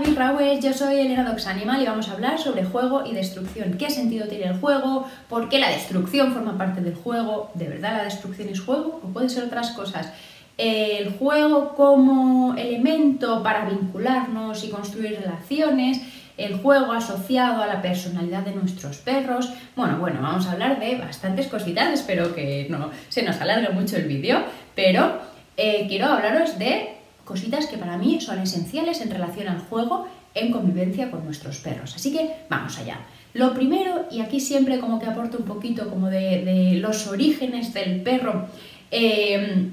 Big Rawers, yo soy Elena Dox Animal y vamos a hablar sobre juego y destrucción. ¿Qué sentido tiene el juego? ¿Por qué la destrucción forma parte del juego? ¿De verdad la destrucción es juego o puede ser otras cosas? El juego como elemento para vincularnos y construir relaciones, el juego asociado a la personalidad de nuestros perros. Bueno, bueno, vamos a hablar de bastantes cositas, espero que no se nos alargue mucho el vídeo, pero eh, quiero hablaros de cositas que para mí son esenciales en relación al juego en convivencia con nuestros perros. Así que vamos allá. Lo primero, y aquí siempre como que aporto un poquito como de, los orígenes del perro, em,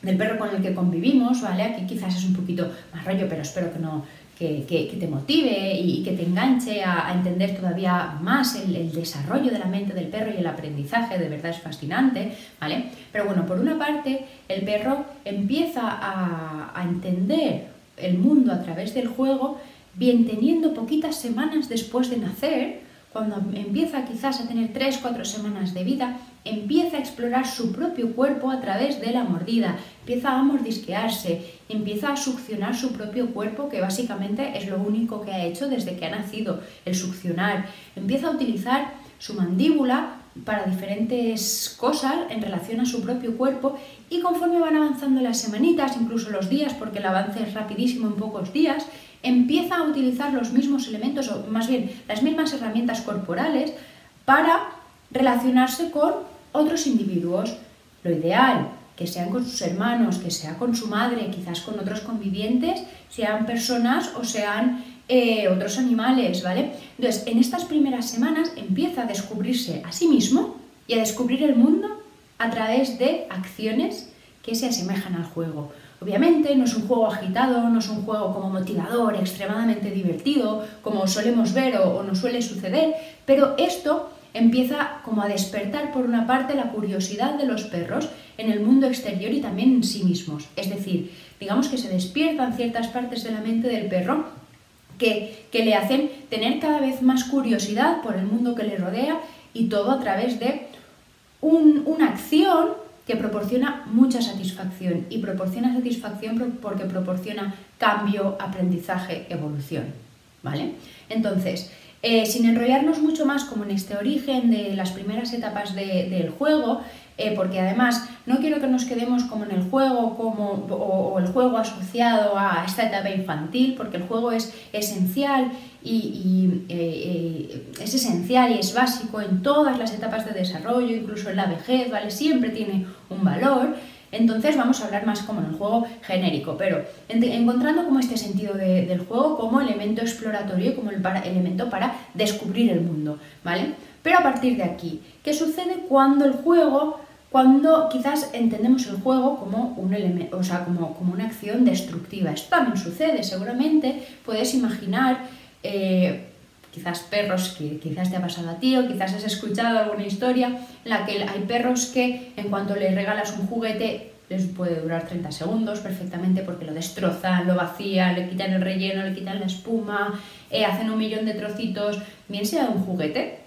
del perro con el que convivimos, ¿vale? Aquí quizás es un poquito más rollo, pero espero que no, que, te motive y que te enganche a, entender todavía más el, desarrollo de la mente del perro y el aprendizaje, de verdad es fascinante, ¿vale? Pero bueno, por una parte, el perro empieza a, a entender el mundo a través del juego, bien teniendo poquitas semanas después de nacer, cuando empieza quizás a tener 3-4 semanas de vida, empieza a explorar su propio cuerpo a través de la mordida, empieza a mordisquearse, empieza a succionar su propio cuerpo, que básicamente es lo único que ha hecho desde que ha nacido, el succionar, empieza a utilizar su mandíbula para diferentes cosas en relación a su propio cuerpo y conforme van avanzando las semanitas, incluso los días, porque el avance es rapidísimo en pocos días, empieza a utilizar los mismos elementos, o más bien las mismas herramientas corporales, para relacionarse con otros individuos. Lo ideal, que sean con sus hermanos, que sea con su madre, quizás con otros convivientes, sean personas o sean eh, otros animales, ¿vale? Entonces, en estas primeras semanas empieza a descubrirse a sí mismo y a descubrir el mundo a través de acciones que se asemejan al juego. Obviamente no es un juego agitado, no es un juego como motivador, extremadamente divertido, como solemos ver o, nos suele suceder, pero esto empieza como a despertar por una parte la curiosidad de los perros en el mundo exterior y también en sí mismos. Es decir, digamos que se despiertan ciertas partes de la mente del perro que, le hacen tener cada vez más curiosidad por el mundo que le rodea y todo a través de una acción que proporciona mucha satisfacción y proporciona satisfacción porque proporciona cambio, aprendizaje, evolución. ¿Vale? Entonces, eh, sin enrollarnos mucho más como en este origen de las primeras etapas del juego, eh, porque además no quiero que nos quedemos como en el juego como, o, el juego asociado a esta etapa infantil, porque el juego es esencial y, eh, es esencial y es básico en todas las etapas de desarrollo, incluso en la vejez, ¿vale? Siempre tiene un valor. Entonces vamos a hablar más como en el juego genérico, pero encontrando como este sentido del juego como elemento exploratorio, como el elemento para descubrir el mundo, ¿vale? Pero a partir de aquí, ¿qué sucede cuando el juego, cuando quizás entendemos el juego como un o sea, como, como una acción destructiva? Esto también sucede, seguramente puedes imaginar eh, quizás perros que quizás te ha pasado a ti o quizás has escuchado alguna historia en la que hay perros que en cuanto les regalas un juguete les puede durar 30 segundos perfectamente porque lo destrozan, lo vacían, le quitan el relleno, le quitan la espuma, eh, hacen un millón de trocitos, bien sea de un juguete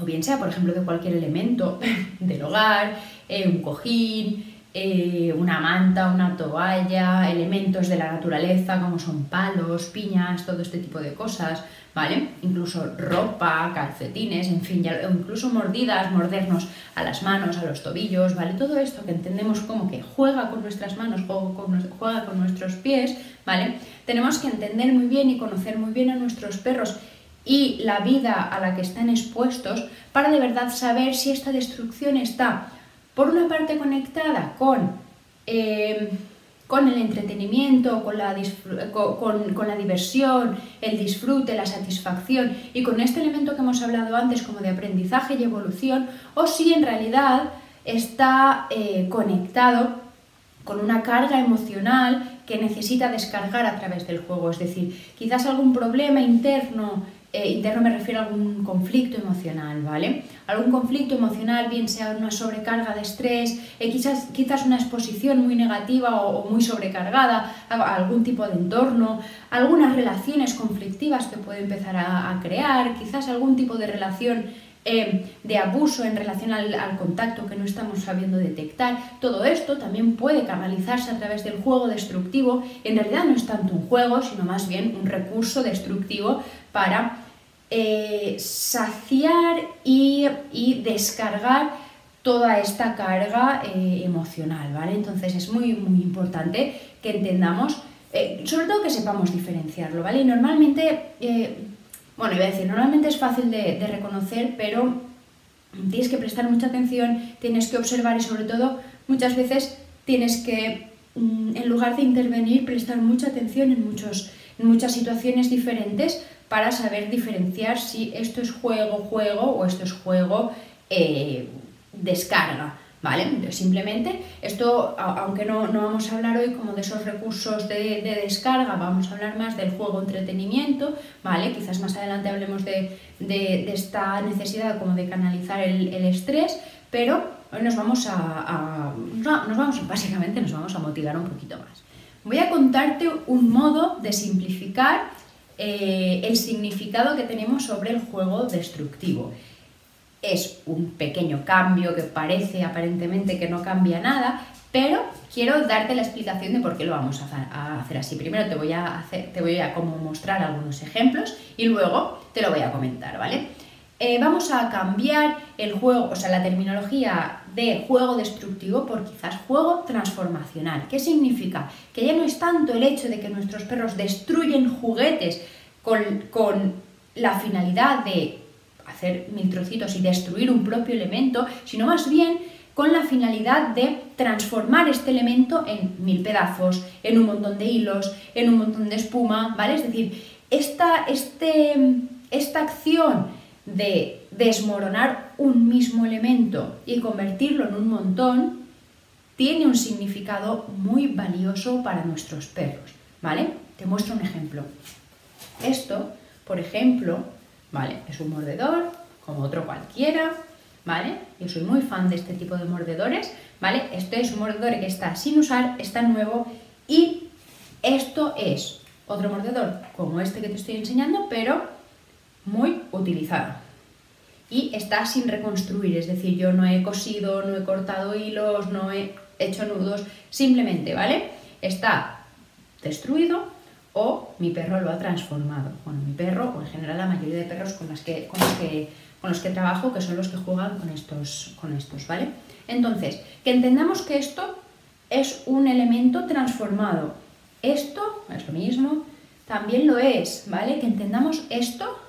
o bien sea por ejemplo de cualquier elemento del hogar, eh, un cojín, eh, una manta, una toalla, elementos de la naturaleza como son palos, piñas, todo este tipo de cosas, ¿vale? Incluso ropa, calcetines, en fin, incluso mordidas, mordernos a las manos, a los tobillos, ¿vale? Todo esto que entendemos como que juega con nuestras manos, juega con nuestros pies, ¿vale? Tenemos que entender muy bien y conocer muy bien a nuestros perros y la vida a la que están expuestos para de verdad saber si esta destrucción está por una parte conectada con, eh, con el entretenimiento, con la, con, la diversión, el disfrute, la satisfacción y con este elemento que hemos hablado antes como de aprendizaje y evolución, o si en realidad está eh, conectado con una carga emocional que necesita descargar a través del juego. Es decir, quizás algún problema interno eh, interno me refiero a algún conflicto emocional, ¿vale? Algún conflicto emocional, bien sea una sobrecarga de estrés, eh, quizás, quizás una exposición muy negativa o, muy sobrecargada a, algún tipo de entorno, algunas relaciones conflictivas que puede empezar a, crear, quizás algún tipo de relación eh, de abuso en relación al, contacto que no estamos sabiendo detectar. Todo esto también puede canalizarse a través del juego destructivo. En realidad no es tanto un juego, sino más bien un recurso destructivo para eh, saciar y, descargar toda esta carga eh, emocional, ¿vale? Entonces es muy, muy importante que entendamos, sobre todo que sepamos diferenciarlo, ¿vale? Y normalmente bueno, iba a decir, normalmente es fácil de, reconocer, pero tienes que prestar mucha atención, tienes que observar y sobre todo muchas veces tienes que, mm, en lugar de intervenir, prestar mucha atención en, muchos, en muchas situaciones diferentes para saber diferenciar si esto es juego, juego o esto es juego, eh, descarga. ¿Vale? Simplemente, esto, aunque no, vamos a hablar hoy como de esos recursos de, descarga, vamos a hablar más del juego entretenimiento, ¿vale? Quizás más adelante hablemos de, esta necesidad como de canalizar el, estrés, pero hoy nos vamos a, nos vamos, básicamente nos vamos a motivar un poquito más. Voy a contarte un modo de simplificar eh, el significado que tenemos sobre el juego destructivo es un pequeño cambio que parece aparentemente que no cambia nada, pero quiero darte la explicación de por qué lo vamos a hacer así. Primero te voy a, te voy a mostrar algunos ejemplos y luego te lo voy a comentar, ¿vale? Eh, vamos a cambiar el juego, o sea, la terminología de juego destructivo por quizás juego transformacional. ¿Qué significa? Que ya no es tanto el hecho de que nuestros perros destruyen juguetes con, con la finalidad de hacer mil trocitos y destruir un propio elemento, sino más bien con la finalidad de transformar este elemento en mil pedazos, en un montón de hilos, en un montón de espuma, ¿vale? Es decir, esta, este, esta acción de desmoronar un mismo elemento y convertirlo en un montón tiene un significado muy valioso para nuestros perros, ¿vale? Te muestro un ejemplo. Esto, por ejemplo, ¿vale? Es un mordedor, como otro cualquiera, ¿vale? Yo soy muy fan de este tipo de mordedores, ¿vale? Este es un mordedor que está sin usar, está nuevo y esto es otro mordedor como este que te estoy enseñando, pero muy utilizado. Y está sin reconstruir, es decir, yo no he cosido, no he cortado hilos, no he hecho nudos, simplemente, ¿vale? Está destruido, o mi perro lo ha transformado. Bueno, mi perro, o en general la mayoría de perros con, que, con, los que, con los que trabajo, que son los que juegan con estos, con estos, ¿vale? Entonces, que entendamos que esto es un elemento transformado. Esto es lo mismo, también lo es, ¿vale? Que entendamos esto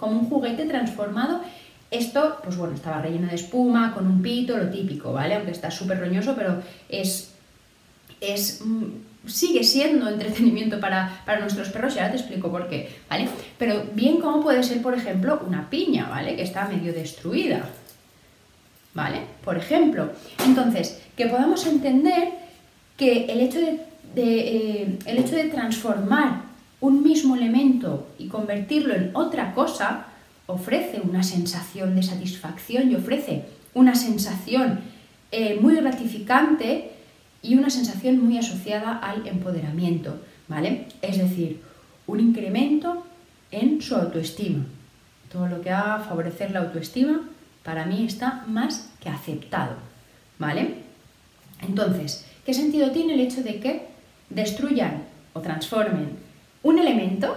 como un juguete transformado. Esto, pues bueno, estaba relleno de espuma, con un pito, lo típico, ¿vale? Aunque está súper roñoso, pero es, es mm, sigue siendo entretenimiento para, nuestros perros y ahora te explico por qué, ¿vale? Pero bien como puede ser, por ejemplo, una piña, ¿vale? Que está medio destruida, ¿vale? Por ejemplo. Entonces, que podamos entender que el hecho de, eh, el hecho de transformar un mismo elemento y convertirlo en otra cosa ofrece una sensación de satisfacción y ofrece una sensación eh, muy gratificante y una sensación muy asociada al empoderamiento, ¿vale? Es decir, un incremento en su autoestima. Todo lo que haga favorecer la autoestima para mí está más que aceptado, ¿vale? Entonces, ¿qué sentido tiene el hecho de que destruyan o transformen un elemento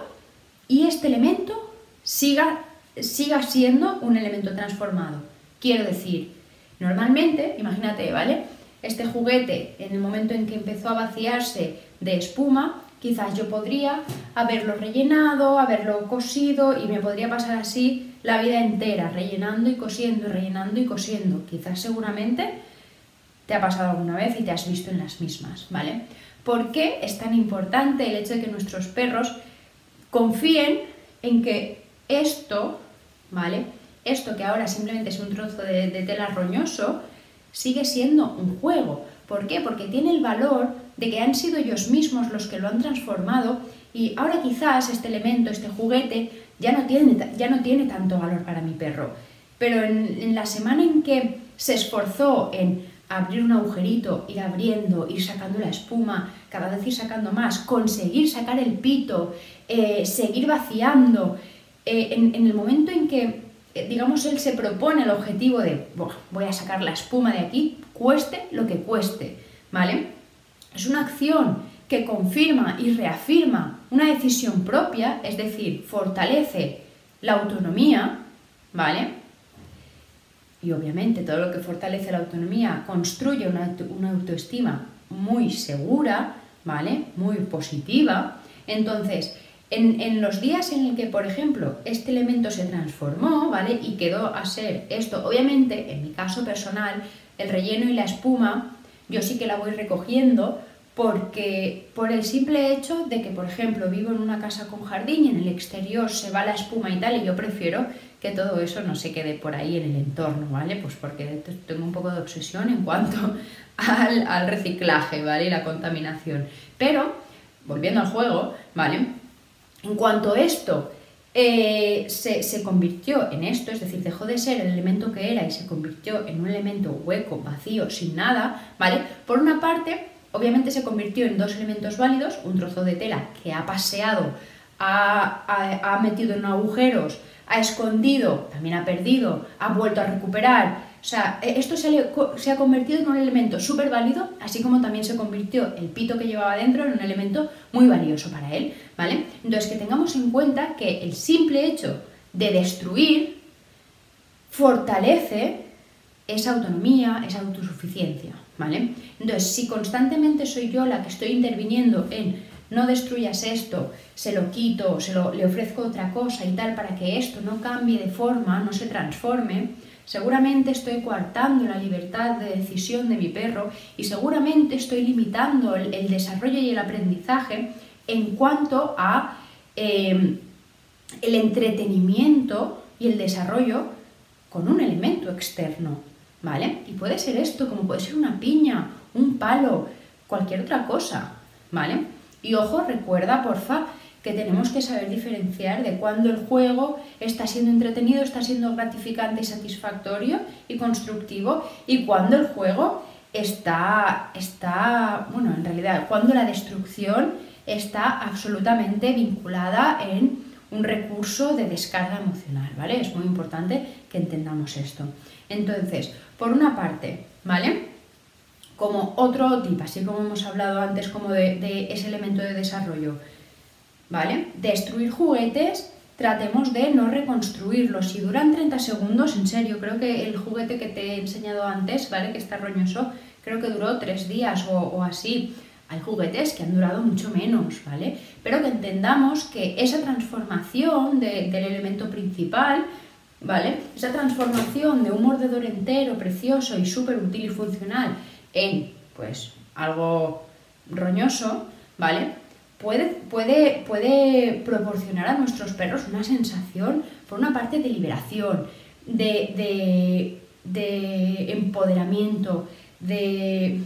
y este elemento siga, siga siendo un elemento transformado? Quiero decir, normalmente, imagínate, ¿vale? Este juguete, en el momento en que empezó a vaciarse de espuma, quizás yo podría haberlo rellenado, haberlo cosido y me podría pasar así la vida entera, rellenando y cosiendo, rellenando y cosiendo. Quizás seguramente te ha pasado alguna vez y te has visto en las mismas, ¿vale? ¿Por qué es tan importante el hecho de que nuestros perros confíen en que esto, ¿vale? Esto que ahora simplemente es un trozo de, tela roñoso, sigue siendo un juego. ¿Por qué? Porque tiene el valor de que han sido ellos mismos los que lo han transformado y ahora quizás este elemento, este juguete, ya no tiene, ya no tiene tanto valor para mi perro. Pero en, la semana en que se esforzó en abrir un agujerito, ir abriendo, ir sacando la espuma, cada vez ir sacando más, conseguir sacar el pito, eh, seguir vaciando, eh, en, el momento en que eh, digamos, él se propone el objetivo de, voy a sacar la espuma de aquí, cueste lo que cueste, ¿vale? Es una acción que confirma y reafirma una decisión propia, es decir, fortalece la autonomía, ¿vale? Y obviamente todo lo que fortalece la autonomía construye una, una autoestima muy segura, ¿vale? Muy positiva. Entonces, en, los días en el que, por ejemplo, este elemento se transformó, ¿vale? Y quedó a ser esto, obviamente, en mi caso personal, el relleno y la espuma, yo sí que la voy recogiendo porque por el simple hecho de que, por ejemplo, vivo en una casa con jardín y en el exterior se va la espuma y tal, y yo prefiero que todo eso no se quede por ahí en el entorno, ¿vale? Pues porque tengo un poco de obsesión en cuanto al, al reciclaje, ¿vale? Y la contaminación. Pero, volviendo al juego, ¿vale? En cuanto esto eh, se, convirtió en esto, es decir, dejó de ser el elemento que era y se convirtió en un elemento hueco, vacío, sin nada, ¿vale? Por una parte, obviamente se convirtió en dos elementos válidos, un trozo de tela que ha paseado, ha metido en agujeros, ha escondido, también ha perdido, ha vuelto a recuperar, o sea, e, esto se, ha convertido en un elemento súper válido, así como también se convirtió el pito que llevaba dentro en un elemento muy valioso para él, ¿vale? Entonces, que tengamos en cuenta que el simple hecho de destruir fortalece esa autonomía, esa autosuficiencia, ¿vale? Entonces, si constantemente soy yo la que estoy interviniendo en no destruyas esto, se lo quito, se lo, le ofrezco otra cosa y tal para que esto no cambie de forma, no se transforme, Seguramente estoy coartando la libertad de decisión de mi perro y seguramente estoy limitando el, desarrollo y el aprendizaje en cuanto a em, el entretenimiento y el desarrollo con un elemento externo, ¿vale? Y puede ser esto, como puede ser una piña, un palo, cualquier otra cosa, ¿vale? Y ojo, recuerda, porfa, que tenemos que saber diferenciar de cuándo el juego está siendo entretenido, está siendo gratificante y satisfactorio y constructivo y cuándo el juego está, está, bueno, en realidad, cuando la destrucción está absolutamente vinculada en un recurso de descarga emocional, ¿vale? Es muy importante que entendamos esto. Entonces, por una parte, ¿vale? Como otro tip, así como hemos hablado antes como de, ese elemento de desarrollo, ¿vale? Destruir juguetes, tratemos de no reconstruirlos. Si duran 30 segundos, en serio, creo que el juguete que te he enseñado antes, ¿vale? Que está roñoso, creo que duró 3 días o, así. Hay juguetes que han durado mucho menos, ¿vale? Pero que entendamos que esa transformación del elemento principal, ¿vale? Esa transformación de un mordedor entero, precioso y súper útil y funcional en, pues, algo roñoso, ¿vale? puede, puede, proporcionar a nuestros perros una sensación, por una parte, de liberación, de, empoderamiento, de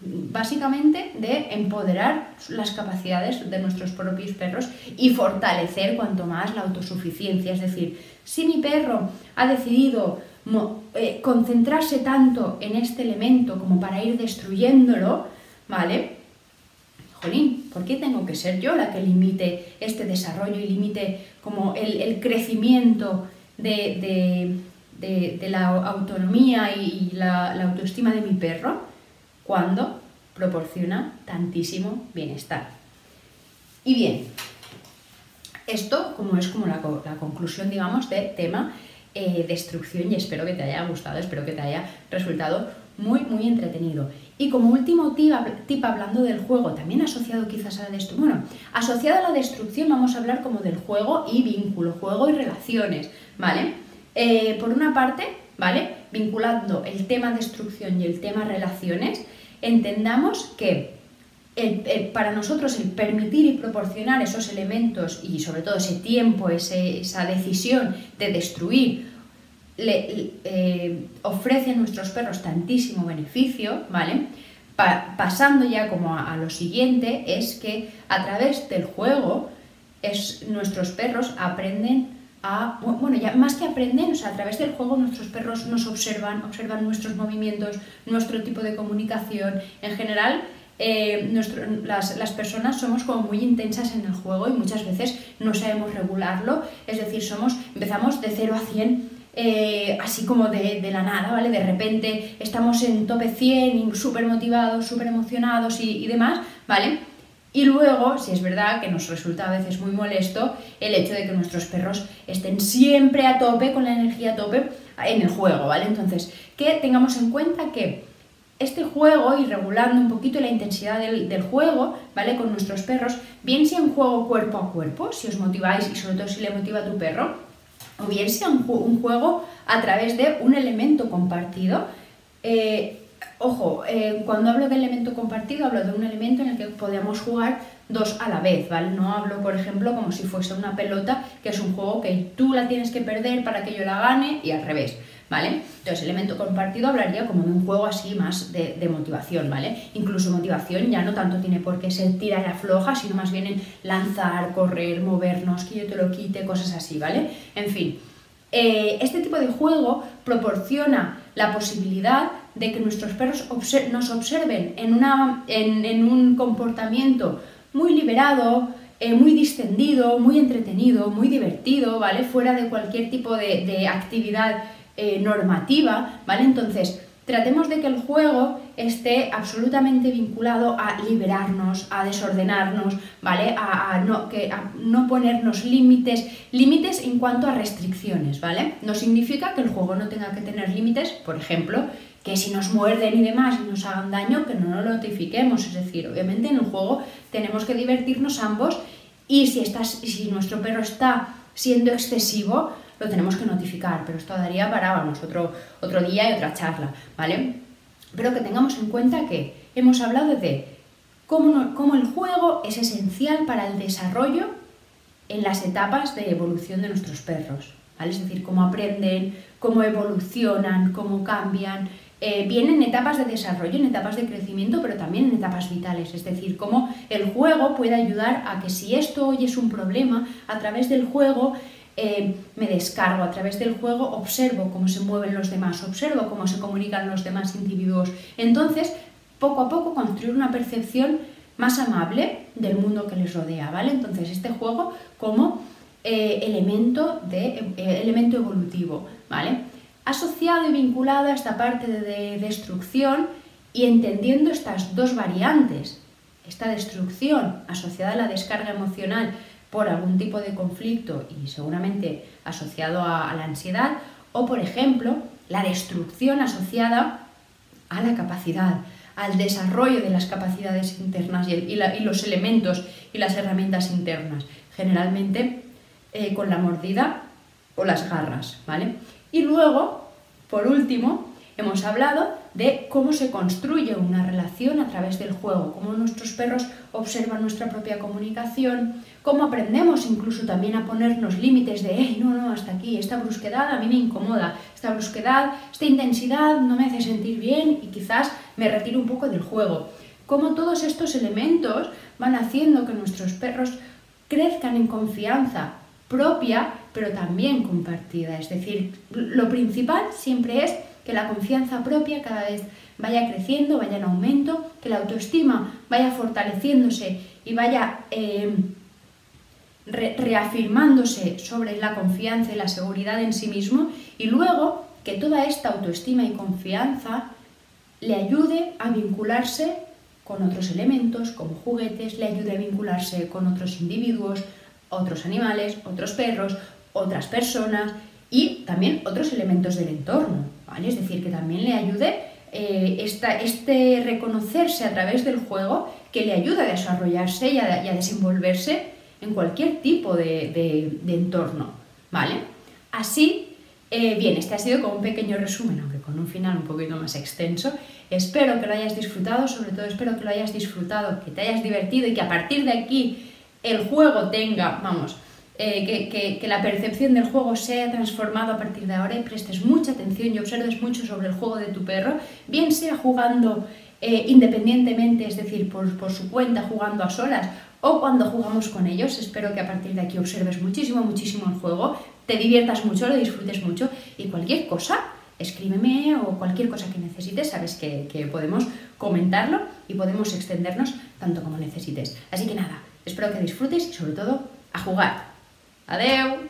básicamente de empoderar las capacidades de nuestros propios perros y fortalecer cuanto más la autosuficiencia. Es decir, si mi perro ha decidido eh, concentrarse tanto en este elemento como para ir destruyéndolo, ¿vale? jolín, ¿por qué tengo que ser yo la que limite este desarrollo y limite como el, crecimiento de, la autonomía y la, autoestima de mi perro cuando proporciona tantísimo bienestar? Y bien, esto como es como la, conclusión, digamos, del tema eh, destrucción y espero que te haya gustado, espero que te haya resultado muy, muy entretenido. Y como último tip, hablando del juego, también asociado quizás a la destrucción, bueno, asociado a la destrucción vamos a hablar como del juego y vínculo, juego y relaciones, ¿vale? Eh, por una parte, ¿vale? Vinculando el tema destrucción y el tema relaciones, entendamos que para nosotros el permitir y proporcionar esos elementos y sobre todo ese tiempo, esa decisión de destruir le, eh, ofrece a nuestros perros tantísimo beneficio, ¿vale? pasando ya como a, lo siguiente, es que a través del juego es, nuestros perros aprenden bueno, ya más que aprenden, o sea, a través del juego nuestros perros nos observan, observan nuestros movimientos, nuestro tipo de comunicación, en general eh, las, personas somos como muy intensas en el juego y muchas veces no sabemos regularlo, es decir, somos, empezamos de 0 a 100 eh, así como de, la nada, ¿vale? De repente estamos en tope 100 y súper motivados, súper emocionados y demás, ¿vale? Y luego, si es verdad que nos resulta a veces muy molesto el hecho de que nuestros perros estén siempre a tope, con la energía a tope en el juego, ¿vale? Entonces, que tengamos en cuenta que este juego y regulando un poquito la intensidad del, juego, ¿vale? Con nuestros perros, bien sea un juego cuerpo a cuerpo, si os motiváis y sobre todo si le motiva a tu perro, o bien sea un, juego a través de un elemento compartido. Eh, Ojo, eh, cuando hablo de elemento compartido, hablo de un elemento en el que podemos jugar dos a la vez, ¿vale? No hablo, por ejemplo, como si fuese una pelota, que es un juego que tú la tienes que perder para que yo la gane y al revés, ¿vale? Entonces, elemento compartido hablaría como de un juego así más de, motivación, ¿vale? Incluso motivación ya no tanto tiene por qué ser tirar y afloja, sino más bien en lanzar, correr, movernos, que yo te lo quite, cosas así, ¿vale? En fin, eh, este tipo de juego proporciona la posibilidad de que nuestros perros nos observen en, una, en, un comportamiento muy liberado, eh, muy distendido, muy entretenido, muy divertido, ¿vale? Fuera de cualquier tipo de, actividad eh, normativa, ¿vale? Entonces, tratemos de que el juego esté absolutamente vinculado a liberarnos, a desordenarnos, ¿vale? A, no, que, a no ponernos límites, límites en cuanto a restricciones, ¿vale? No significa que el juego no tenga que tener límites, por ejemplo, que si nos muerden y demás y nos hagan daño, que no lo notifiquemos. Es decir, obviamente en el juego tenemos que divertirnos ambos y si, estás, si nuestro perro está siendo excesivo, lo tenemos que notificar, pero esto daría para otro, otro día y otra charla, ¿vale? Pero que tengamos en cuenta que hemos hablado de cómo, cómo el juego es esencial para el desarrollo en las etapas de evolución de nuestros perros. Es decir, cómo aprenden, cómo evolucionan, cómo cambian, eh, en etapas de desarrollo, en etapas de crecimiento, pero también en etapas vitales. Es decir, cómo el juego puede ayudar a que si esto hoy es un problema, a través del juego eh, me descargo a través del juego, observo cómo se mueven los demás, observo cómo se comunican los demás individuos. Entonces, poco a poco construir una percepción más amable del mundo que les rodea, ¿vale? Entonces, este juego como eh, elemento, de, eh, elemento evolutivo, ¿vale? Asociado y vinculado a esta parte de destrucción y entendiendo estas dos variantes, esta destrucción asociada a la descarga emocional por algún tipo de conflicto y seguramente asociado a, la ansiedad, o por ejemplo, la destrucción asociada a la capacidad, al desarrollo de las capacidades internas y, los elementos y las herramientas internas, generalmente eh, con la mordida o las garras, ¿vale? Y luego, por último, hemos hablado de cómo se construye una relación a través del juego, cómo nuestros perros observan nuestra propia comunicación, cómo aprendemos incluso también a ponernos límites de, hey, no, no, hasta aquí, esta brusquedad a mí me incomoda, esta brusquedad, esta intensidad no me hace sentir bien y quizás me retiro un poco del juego. Cómo todos estos elementos van haciendo que nuestros perros crezcan en confianza propia, pero también compartida. Es decir, lo principal siempre es que la confianza propia cada vez vaya creciendo, vaya en aumento, que la autoestima vaya fortaleciéndose y vaya eh, reafirmándose sobre la confianza y la seguridad en sí mismo y luego que toda esta autoestima y confianza le ayude a vincularse con otros elementos como juguetes, le ayude a vincularse con otros individuos, otros animales, otros perros, otras personas y también otros elementos del entorno. Es decir, que también le ayude eh, este reconocerse a través del juego que le ayuda a desarrollarse y a, desenvolverse en cualquier tipo de, entorno, ¿vale? Así, eh, bien, este ha sido como un pequeño resumen, aunque con un final un poquito más extenso. Espero que lo hayas disfrutado, sobre todo espero que lo hayas disfrutado, que te hayas divertido y que a partir de aquí el juego tenga, vamos, eh, que, la percepción del juego sea transformado a partir de ahora y prestes mucha atención y observes mucho sobre el juego de tu perro, bien sea jugando eh, independientemente, es decir, por, por, su cuenta, jugando a solas, o cuando jugamos con ellos. Espero que a partir de aquí observes muchísimo, muchísimo el juego, te diviertas mucho, lo disfrutes mucho y cualquier cosa, escríbeme o cualquier cosa que necesites, sabes que, que podemos comentarlo y podemos extendernos tanto como necesites. Así que nada, espero que disfrutes y sobre todo a jugar. Adeu!